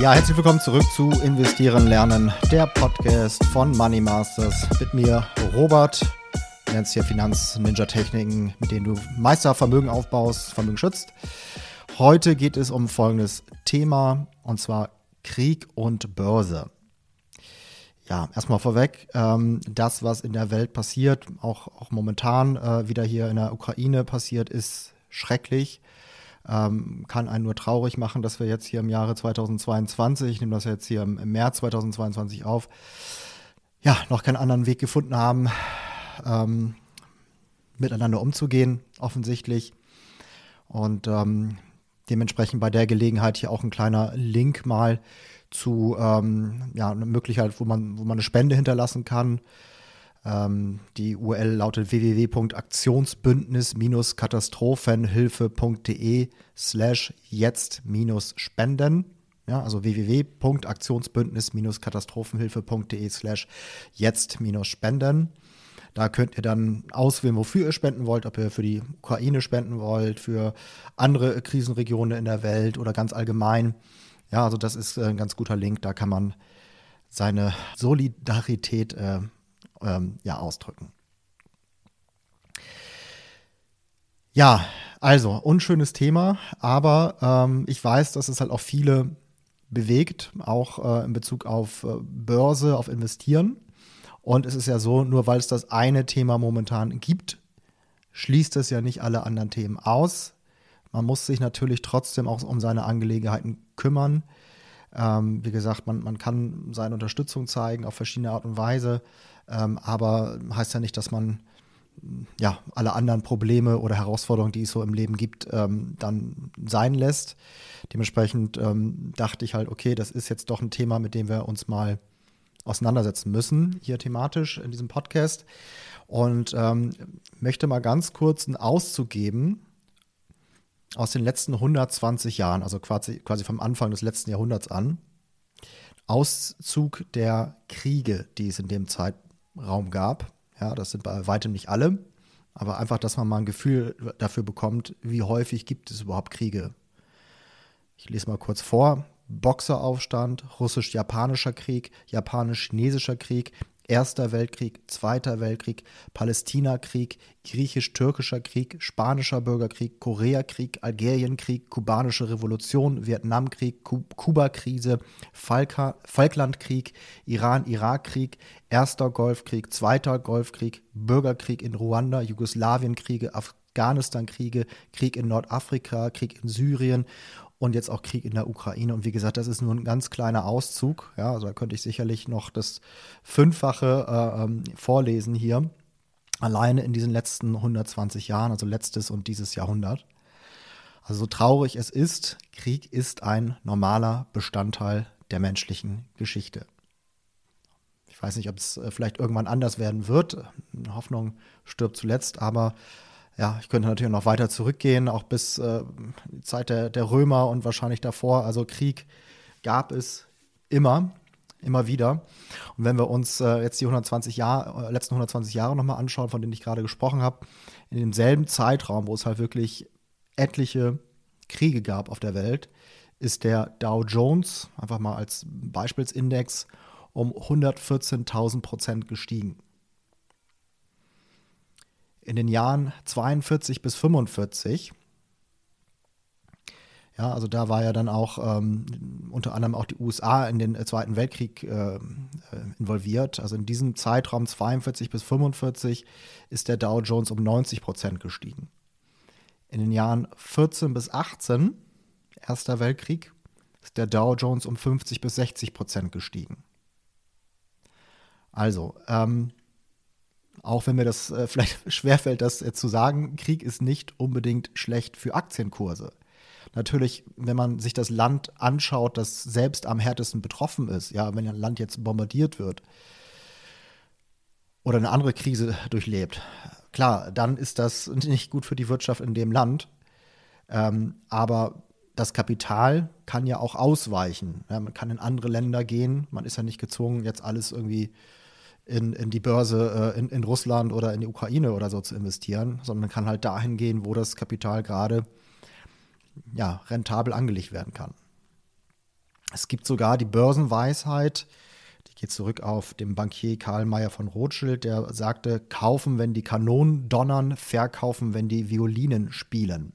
Ja, herzlich willkommen zurück zu Investieren lernen, der Podcast von Money Masters mit mir, Robert. Du lernst hier Finanz-Ninja-Techniken, mit denen du Meistervermögen aufbaust, Vermögen schützt. Heute geht es um folgendes Thema und zwar Krieg und Börse. Ja, erstmal vorweg, ähm, das, was in der Welt passiert, auch, auch momentan äh, wieder hier in der Ukraine passiert, ist schrecklich ähm, kann einen nur traurig machen, dass wir jetzt hier im Jahre 2022, ich nehme das jetzt hier im, März 2022 auf, ja, noch keinen anderen Weg gefunden haben, ähm, miteinander umzugehen, offensichtlich. Und ähm, dementsprechend bei der Gelegenheit hier auch ein kleiner Link mal zu ähm, ja, einer Möglichkeit, wo man, wo man eine Spende hinterlassen kann. Ähm, die URL lautet www.aktionsbündnis-katastrophenhilfe.de slash jetzt-spenden. Ja, also www.aktionsbündnis-katastrophenhilfe.de slash jetzt-spenden. Da könnt ihr dann auswählen, wofür ihr spenden wollt, ob ihr für die Ukraine spenden wollt, für andere Krisenregionen in der Welt oder ganz allgemein. Ja, also das ist ein ganz guter Link, da kann man seine Solidarität äh, ähm, ja, ausdrücken. Ja, also unschönes Thema, aber ähm, ich weiß, dass es halt auch viele bewegt, auch äh, in Bezug auf äh, Börse, auf Investieren. Und es ist ja so, nur weil es das eine Thema momentan gibt, schließt es ja nicht alle anderen Themen aus. Man muss sich natürlich trotzdem auch um seine Angelegenheiten kümmern. Ähm, wie gesagt, man, man kann seine Unterstützung zeigen auf verschiedene Art und Weise. Ähm, aber heißt ja nicht, dass man ja, alle anderen Probleme oder Herausforderungen, die es so im Leben gibt, ähm, dann sein lässt. Dementsprechend ähm, dachte ich halt, okay, das ist jetzt doch ein Thema, mit dem wir uns mal auseinandersetzen müssen, hier thematisch in diesem Podcast. Und ähm, möchte mal ganz kurz einen Auszug geben aus den letzten 120 Jahren, also quasi, quasi vom Anfang des letzten Jahrhunderts an. Auszug der Kriege, die es in dem Zeitpunkt Raum gab. Ja, das sind bei weitem nicht alle, aber einfach, dass man mal ein Gefühl dafür bekommt, wie häufig gibt es überhaupt Kriege. Ich lese mal kurz vor. Boxeraufstand, russisch-japanischer Krieg, japanisch-chinesischer Krieg, Erster Weltkrieg, Zweiter Weltkrieg, Palästinakrieg, Griechisch-Türkischer Krieg, Spanischer Bürgerkrieg, Koreakrieg, Algerienkrieg, Kubanische Revolution, Vietnamkrieg, Kuba-Krise, Falklandkrieg, Iran-Irak-Krieg, Erster Golfkrieg, Zweiter Golfkrieg, Bürgerkrieg in Ruanda, Jugoslawienkriege, Afghanistan-Kriege, Krieg in Nordafrika, Krieg in Syrien und jetzt auch Krieg in der Ukraine. Und wie gesagt, das ist nur ein ganz kleiner Auszug. Ja, also da könnte ich sicherlich noch das Fünffache äh, ähm, vorlesen hier. Alleine in diesen letzten 120 Jahren, also letztes und dieses Jahrhundert. Also so traurig es ist, Krieg ist ein normaler Bestandteil der menschlichen Geschichte. Ich weiß nicht, ob es äh, vielleicht irgendwann anders werden wird. Hoffnung stirbt zuletzt, aber ja, ich könnte natürlich noch weiter zurückgehen, auch bis äh, die Zeit der, der Römer und wahrscheinlich davor. Also Krieg gab es immer, immer wieder. Und wenn wir uns äh, jetzt die 120 Jahr, äh, letzten 120 Jahre nochmal anschauen, von denen ich gerade gesprochen habe, in demselben Zeitraum, wo es halt wirklich etliche Kriege gab auf der Welt, ist der Dow Jones, einfach mal als Beispielsindex, um 114.000 Prozent gestiegen in den Jahren 42 bis 45. Ja, also da war ja dann auch ähm, unter anderem auch die USA in den äh, Zweiten Weltkrieg äh, äh, involviert. Also in diesem Zeitraum 42 bis 45 ist der Dow Jones um 90 Prozent gestiegen. In den Jahren 14 bis 18, Erster Weltkrieg, ist der Dow Jones um 50 bis 60 Prozent gestiegen. Also, ähm, auch wenn mir das äh, vielleicht schwerfällt, das äh, zu sagen, Krieg ist nicht unbedingt schlecht für Aktienkurse. Natürlich, wenn man sich das Land anschaut, das selbst am härtesten betroffen ist, ja, wenn ein Land jetzt bombardiert wird oder eine andere Krise durchlebt, klar, dann ist das nicht gut für die Wirtschaft in dem Land. Ähm, aber das Kapital kann ja auch ausweichen. Ja, man kann in andere Länder gehen. Man ist ja nicht gezwungen, jetzt alles irgendwie in, in die Börse äh, in, in Russland oder in die Ukraine oder so zu investieren, sondern kann halt dahin gehen, wo das Kapital gerade ja, rentabel angelegt werden kann. Es gibt sogar die Börsenweisheit, die geht zurück auf den Bankier Karl Mayer von Rothschild, der sagte, kaufen, wenn die Kanonen donnern, verkaufen, wenn die Violinen spielen.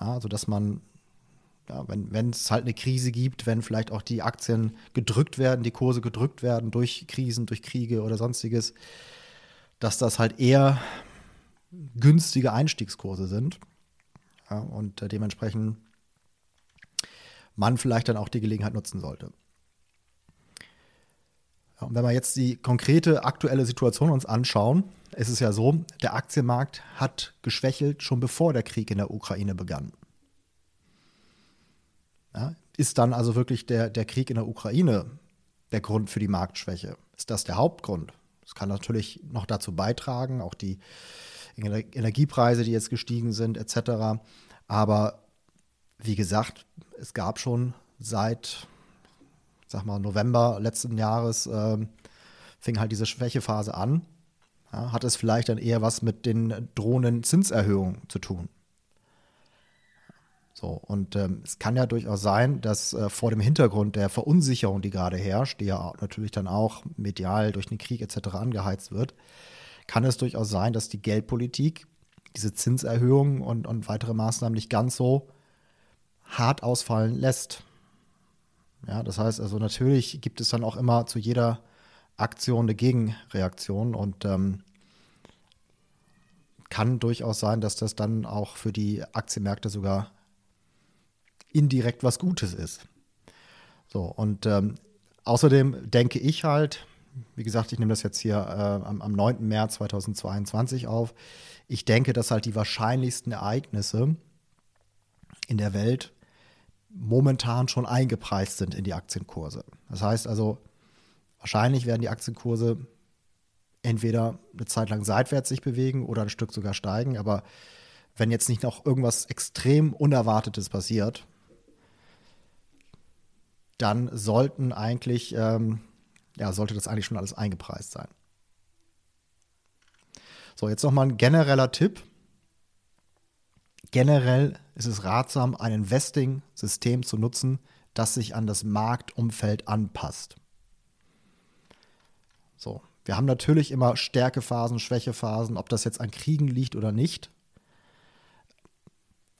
Ja, also dass man, ja, wenn es halt eine Krise gibt, wenn vielleicht auch die Aktien gedrückt werden, die Kurse gedrückt werden durch Krisen, durch Kriege oder sonstiges, dass das halt eher günstige Einstiegskurse sind. Ja, und äh, dementsprechend man vielleicht dann auch die Gelegenheit nutzen sollte. Ja, und wenn wir jetzt die konkrete aktuelle Situation uns anschauen, ist es ja so, der Aktienmarkt hat geschwächelt schon bevor der Krieg in der Ukraine begann. Ja, ist dann also wirklich der, der Krieg in der Ukraine der Grund für die Marktschwäche? Ist das der Hauptgrund? Das kann natürlich noch dazu beitragen, auch die Energiepreise, die jetzt gestiegen sind, etc. Aber wie gesagt, es gab schon seit, sag mal, November letzten Jahres, äh, fing halt diese Schwächephase an. Ja, hat es vielleicht dann eher was mit den drohenden Zinserhöhungen zu tun? So, und ähm, es kann ja durchaus sein, dass äh, vor dem Hintergrund der Verunsicherung, die gerade herrscht, die ja natürlich dann auch medial durch den Krieg etc. angeheizt wird, kann es durchaus sein, dass die Geldpolitik diese Zinserhöhungen und, und weitere Maßnahmen nicht ganz so hart ausfallen lässt. Ja, das heißt also, natürlich gibt es dann auch immer zu jeder Aktion eine Gegenreaktion und ähm, kann durchaus sein, dass das dann auch für die Aktienmärkte sogar indirekt was Gutes ist. So, und ähm, außerdem denke ich halt, wie gesagt, ich nehme das jetzt hier äh, am, am 9. März 2022 auf. Ich denke, dass halt die wahrscheinlichsten Ereignisse in der Welt momentan schon eingepreist sind in die Aktienkurse. Das heißt also, wahrscheinlich werden die Aktienkurse entweder eine Zeit lang seitwärts sich bewegen oder ein Stück sogar steigen. Aber wenn jetzt nicht noch irgendwas extrem Unerwartetes passiert, dann sollten eigentlich ähm, ja, sollte das eigentlich schon alles eingepreist sein. So, jetzt nochmal ein genereller Tipp. Generell ist es ratsam, ein Investing-System zu nutzen, das sich an das Marktumfeld anpasst. So, wir haben natürlich immer Stärkephasen, Schwächephasen, ob das jetzt an Kriegen liegt oder nicht.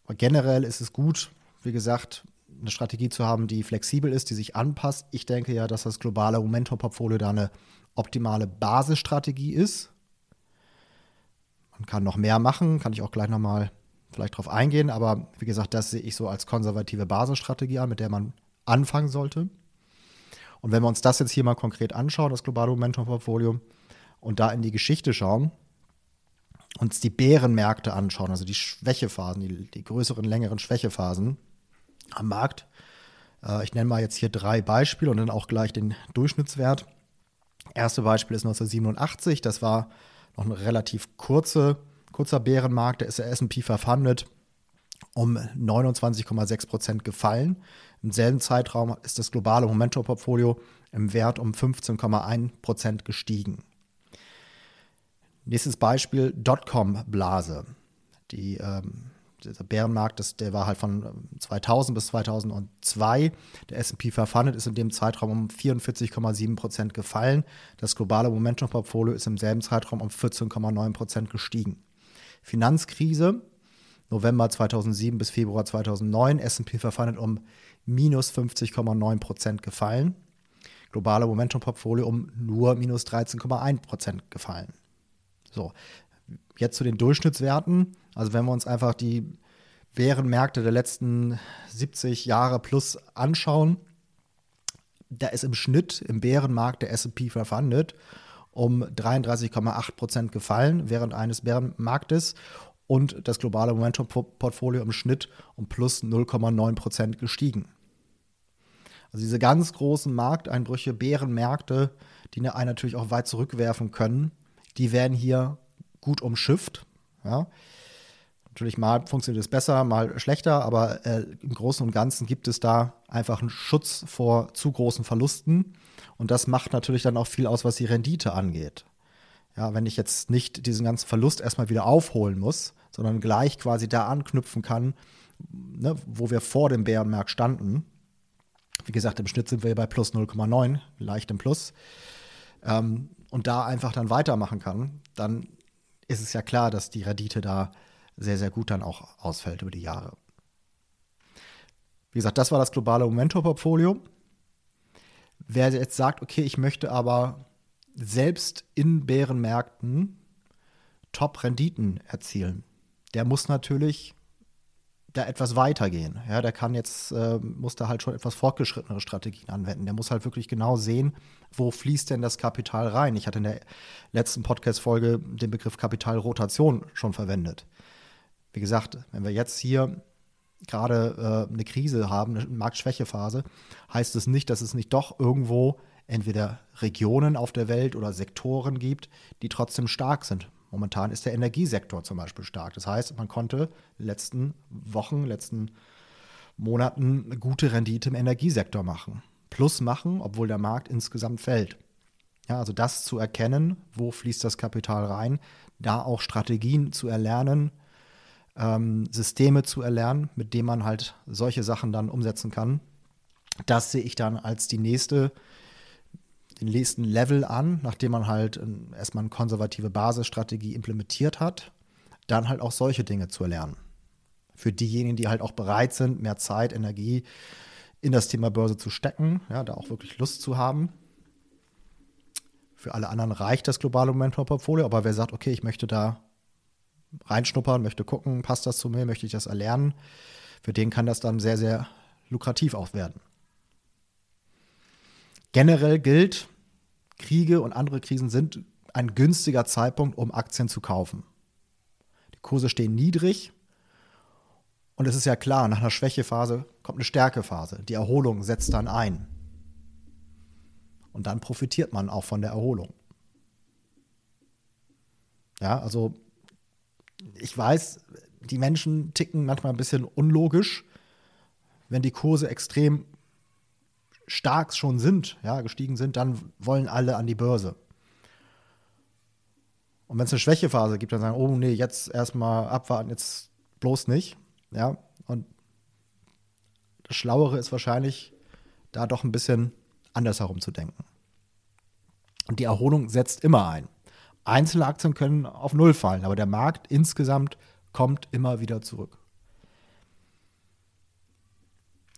Aber generell ist es gut, wie gesagt, eine Strategie zu haben, die flexibel ist, die sich anpasst. Ich denke ja, dass das globale Momentum-Portfolio da eine optimale Basisstrategie ist. Man kann noch mehr machen, kann ich auch gleich nochmal vielleicht drauf eingehen, aber wie gesagt, das sehe ich so als konservative Basisstrategie an, mit der man anfangen sollte. Und wenn wir uns das jetzt hier mal konkret anschauen, das globale Momentum-Portfolio, und da in die Geschichte schauen, uns die Bärenmärkte anschauen, also die Schwächephasen, die, die größeren, längeren Schwächephasen, am Markt. Äh, ich nenne mal jetzt hier drei Beispiele und dann auch gleich den Durchschnittswert. Erste Beispiel ist 1987, das war noch ein relativ kurze, kurzer Bärenmarkt, da ist der S&P 500 um 29,6 Prozent gefallen. Im selben Zeitraum ist das globale Momentum-Portfolio im Wert um 15,1 Prozent gestiegen. Nächstes Beispiel, Dotcom-Blase. Die ähm, dieser Bärenmarkt, das, der war halt von 2000 ähm, bis 2002. Der S&P 500 ist in dem Zeitraum um 44,7 Prozent gefallen. Das globale Momentum-Portfolio ist im selben Zeitraum um 14,9 Prozent gestiegen. Finanzkrise, November 2007 bis Februar 2009, S&P 500 um minus 50,9 Prozent gefallen. Globale Momentum-Portfolio um nur minus 13,1 Prozent gefallen. So, jetzt zu den Durchschnittswerten. Also wenn wir uns einfach die Bärenmärkte der letzten 70 Jahre plus anschauen, da ist im Schnitt im Bärenmarkt der S&P 500 um 33,8 Prozent gefallen während eines Bärenmarktes und das globale Momentum-Portfolio im Schnitt um plus 0,9 Prozent gestiegen. Also diese ganz großen Markteinbrüche, Bärenmärkte, die einen natürlich auch weit zurückwerfen können, die werden hier gut umschifft. Ja. Natürlich mal funktioniert es besser, mal schlechter, aber äh, im Großen und Ganzen gibt es da einfach einen Schutz vor zu großen Verlusten. Und das macht natürlich dann auch viel aus, was die Rendite angeht. Ja, wenn ich jetzt nicht diesen ganzen Verlust erstmal wieder aufholen muss, sondern gleich quasi da anknüpfen kann, ne, wo wir vor dem Bärenmarkt standen, Wie gesagt, im Schnitt sind wir bei plus 0,9, leicht im Plus. Ähm, und da einfach dann weitermachen kann, dann ist es ja klar, dass die Rendite da sehr, sehr gut dann auch ausfällt über die Jahre. Wie gesagt, das war das globale Momento-Portfolio. Wer jetzt sagt, okay, ich möchte aber selbst in Bärenmärkten Top-Renditen erzielen, der muss natürlich da etwas weitergehen. Ja, der kann jetzt, äh, muss da halt schon etwas fortgeschrittenere Strategien anwenden. Der muss halt wirklich genau sehen, wo fließt denn das Kapital rein. Ich hatte in der letzten Podcast-Folge den Begriff Kapitalrotation schon verwendet. Wie gesagt, wenn wir jetzt hier gerade äh, eine Krise haben, eine Marktschwächephase, heißt es nicht, dass es nicht doch irgendwo entweder Regionen auf der Welt oder Sektoren gibt, die trotzdem stark sind. Momentan ist der Energiesektor zum Beispiel stark. Das heißt, man konnte in den letzten Wochen, letzten Monaten eine gute Rendite im Energiesektor machen. Plus machen, obwohl der Markt insgesamt fällt. Ja, also das zu erkennen, wo fließt das Kapital rein, da auch Strategien zu erlernen, ähm, Systeme zu erlernen, mit denen man halt solche Sachen dann umsetzen kann. Das sehe ich dann als die nächste, den nächsten Level an, nachdem man halt ähm, erstmal eine konservative Basisstrategie implementiert hat, dann halt auch solche Dinge zu erlernen. Für diejenigen, die halt auch bereit sind, mehr Zeit, Energie in das Thema Börse zu stecken, ja, da auch wirklich Lust zu haben. Für alle anderen reicht das globale Momentum-Portfolio, aber wer sagt, okay, ich möchte da reinschnuppern, möchte gucken, passt das zu mir, möchte ich das erlernen, für den kann das dann sehr, sehr lukrativ auch werden. Generell gilt, Kriege und andere Krisen sind ein günstiger Zeitpunkt, um Aktien zu kaufen. Die Kurse stehen niedrig und es ist ja klar, nach einer Schwächephase kommt eine Stärkephase. Die Erholung setzt dann ein. Und dann profitiert man auch von der Erholung. Ja, also ich weiß, die Menschen ticken manchmal ein bisschen unlogisch, wenn die Kurse extrem stark schon sind, ja, gestiegen sind, dann wollen alle an die Börse. Und wenn es eine Schwächephase gibt, dann sagen, oh nee, jetzt erstmal abwarten, jetzt bloß nicht. Ja, und das Schlauere ist wahrscheinlich, da doch ein bisschen anders herum zu denken. Und die Erholung setzt immer ein. Einzelne Aktien können auf Null fallen, aber der Markt insgesamt kommt immer wieder zurück.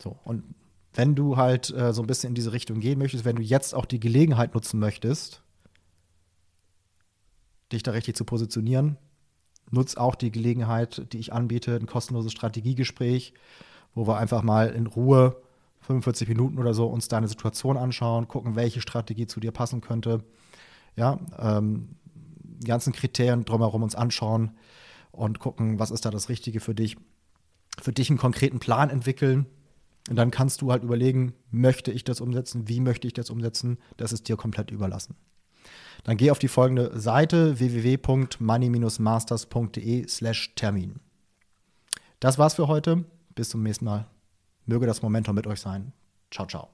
So, und wenn du halt äh, so ein bisschen in diese Richtung gehen möchtest, wenn du jetzt auch die Gelegenheit nutzen möchtest, dich da richtig zu positionieren, nutz auch die Gelegenheit, die ich anbiete, ein kostenloses Strategiegespräch, wo wir einfach mal in Ruhe 45 Minuten oder so uns deine Situation anschauen, gucken, welche Strategie zu dir passen könnte. Ja, ähm, ganzen Kriterien drumherum uns anschauen und gucken, was ist da das Richtige für dich. Für dich einen konkreten Plan entwickeln. Und dann kannst du halt überlegen, möchte ich das umsetzen, wie möchte ich das umsetzen, das ist dir komplett überlassen. Dann geh auf die folgende Seite www.money-masters.de slash Termin. Das war's für heute. Bis zum nächsten Mal. Möge das Momentum mit euch sein. Ciao, ciao.